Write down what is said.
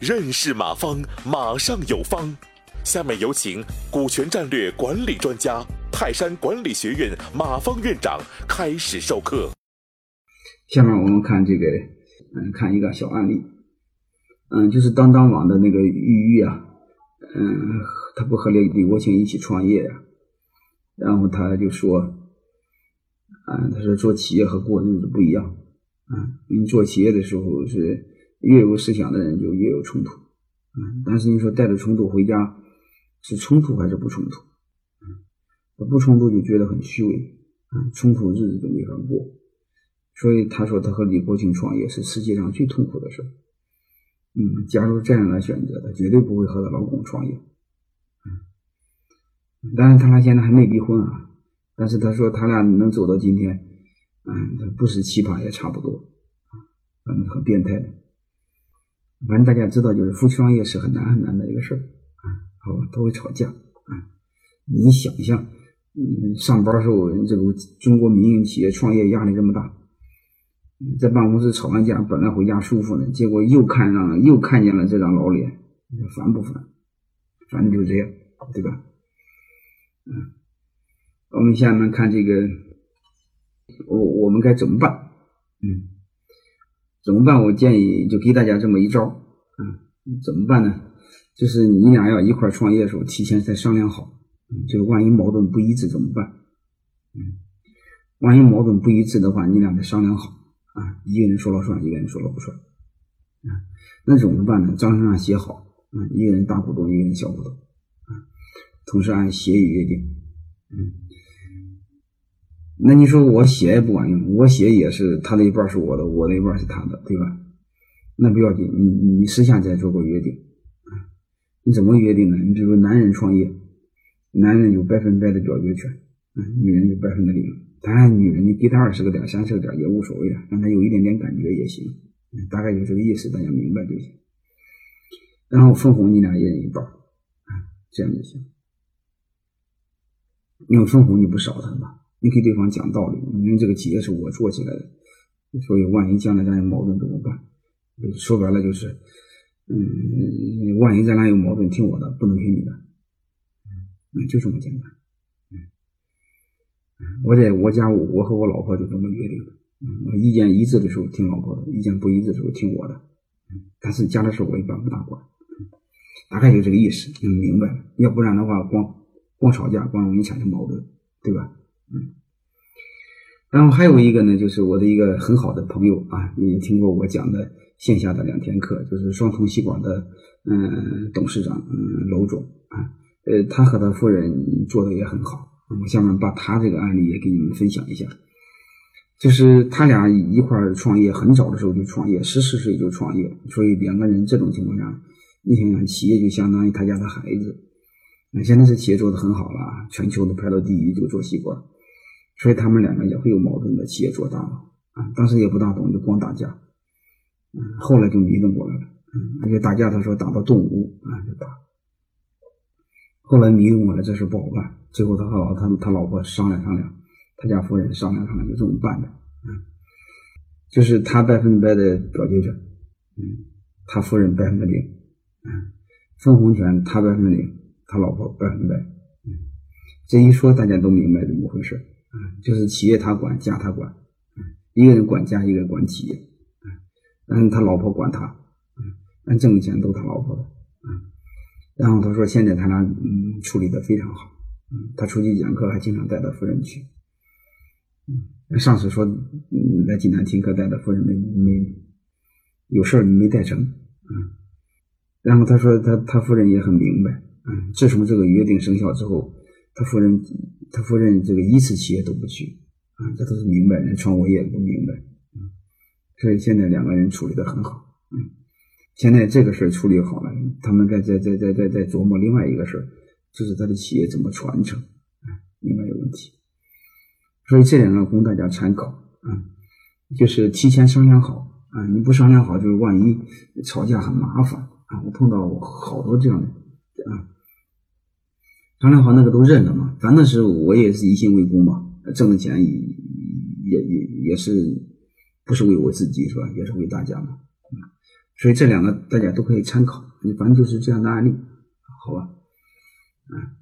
认识马方，马上有方。下面有请股权战略管理专家、泰山管理学院马方院长开始授课。下面我们看这个，嗯，看一个小案例。嗯，就是当当网的那个玉玉啊，嗯，他不和李李国庆一起创业呀，然后他就说，啊，他说做企业和过日子不一样，啊，你做企业的时候是越有思想的人就越有冲突，啊，但是你说带着冲突回家。是冲突还是不冲突？嗯，不冲突就觉得很虚伪，啊，冲突日子就没法过。所以他说他和李国庆创业是世界上最痛苦的事嗯，假如这样来选择，他绝对不会和他老公创业。嗯，当然他俩现在还没离婚啊，但是他说他俩能走到今天，嗯，不是奇葩也差不多，反正很变态的。反正大家知道，就是夫妻创业是很难很难的一个事儿啊。好，都会吵架啊！你想象，嗯，上班时候这个中国民营企业创业压力这么大，在办公室吵完架，本来回家舒服呢，结果又看上了又看见了这张老脸，烦不烦？反正就这样，对吧？嗯，我们下面看这个，我我们该怎么办？嗯，怎么办？我建议就给大家这么一招，嗯，怎么办呢？就是你俩要一块创业的时候，提前再商量好，就万一矛盾不一致怎么办？嗯，万一矛盾不一致的话，你俩得商量好啊，一个人说了算，一个人说了不算啊。那怎么办呢？章程上写好啊，一个人大股东，一个人小股东啊，同时按协议约定。嗯，那你说我写也不管用，我写也是他的一半是我的，我的一半是他的，对吧？那不要紧，你你私下再做个约定。你怎么约定呢？你比如说，男人创业，男人有百分百的表决权，嗯，女人有百分之零。当然，女人你给他二十个点、三十个点也无所谓啊，让他有一点点感觉也行。大概就这个意思，大家明白就行。然后分红你俩一人一半，啊，这样就行。因为分红你不少他嘛，你给对方讲道理，因为这个企业是我做起来的，所以万一将来咱有矛盾怎么办？说白了就是。嗯，万一咱俩有矛盾，听我的，不能听你的，嗯，就这么简单，嗯，我在我家，我和我老婆就这么约定的，嗯，意见一致的时候听老婆的，意见不一致的时候听我的，嗯，但是家的事我一般不大管，大概就这个意思，你们明白了？要不然的话，光光吵架，光容易产生矛盾，对吧？嗯，然后还有一个呢，就是我的一个很好的朋友啊，也听过我讲的。线下的两天课就是双通吸管的，嗯，董事长，嗯，娄总啊，呃，他和他夫人做的也很好。我下面把他这个案例也给你们分享一下，就是他俩一块创业，很早的时候就创业，十四岁就创业，所以两个人这种情况下，你想想，企业就相当于他家的孩子。那现在是企业做的很好了，全球都排到第一，就做吸管，所以他们两个也会有矛盾的。企业做大了啊，当时也不大懂，就光打架。嗯，后来就迷瞪过来了，嗯，而且打架他说打到动物啊就打，后来迷瞪过来这事不好办，最后他和老他他老婆商量商量，他家夫人商量商量就这么办的，嗯，就是他百分百的表决权，嗯，他夫人百分之零，嗯，分红权他百分之零，他老婆百分百，嗯，这一说大家都明白怎么回事，就是企业他管家他管，一个人管家一个人管企业。嗯，他老婆管他，嗯，挣的钱都他老婆的，嗯，然后他说现在他俩嗯处理的非常好，嗯，他出去讲课还经常带他夫人去，嗯，上次说嗯来济南听课带他夫人没没有事儿没带成，嗯，然后他说他他夫人也很明白，嗯，自从这个约定生效之后，他夫人他夫人这个一次企业都不去，啊，这都是明白人，创过业都明白。所以现在两个人处理的很好，嗯，现在这个事儿处理好了，他们在在在在在在琢磨另外一个事儿，就是他的企业怎么传承，啊，另外一个问题。所以这两个供大家参考，啊，就是提前商量好，啊，你不商量好，就是万一吵架很麻烦，啊，我碰到好多这样的，啊，商量好那个都认了嘛，反正是我也是一心为公嘛，挣的钱也也也是。不是为我自己是吧？也是为大家嘛。所以这两个大家都可以参考。你反正就是这样的案例，好吧？嗯。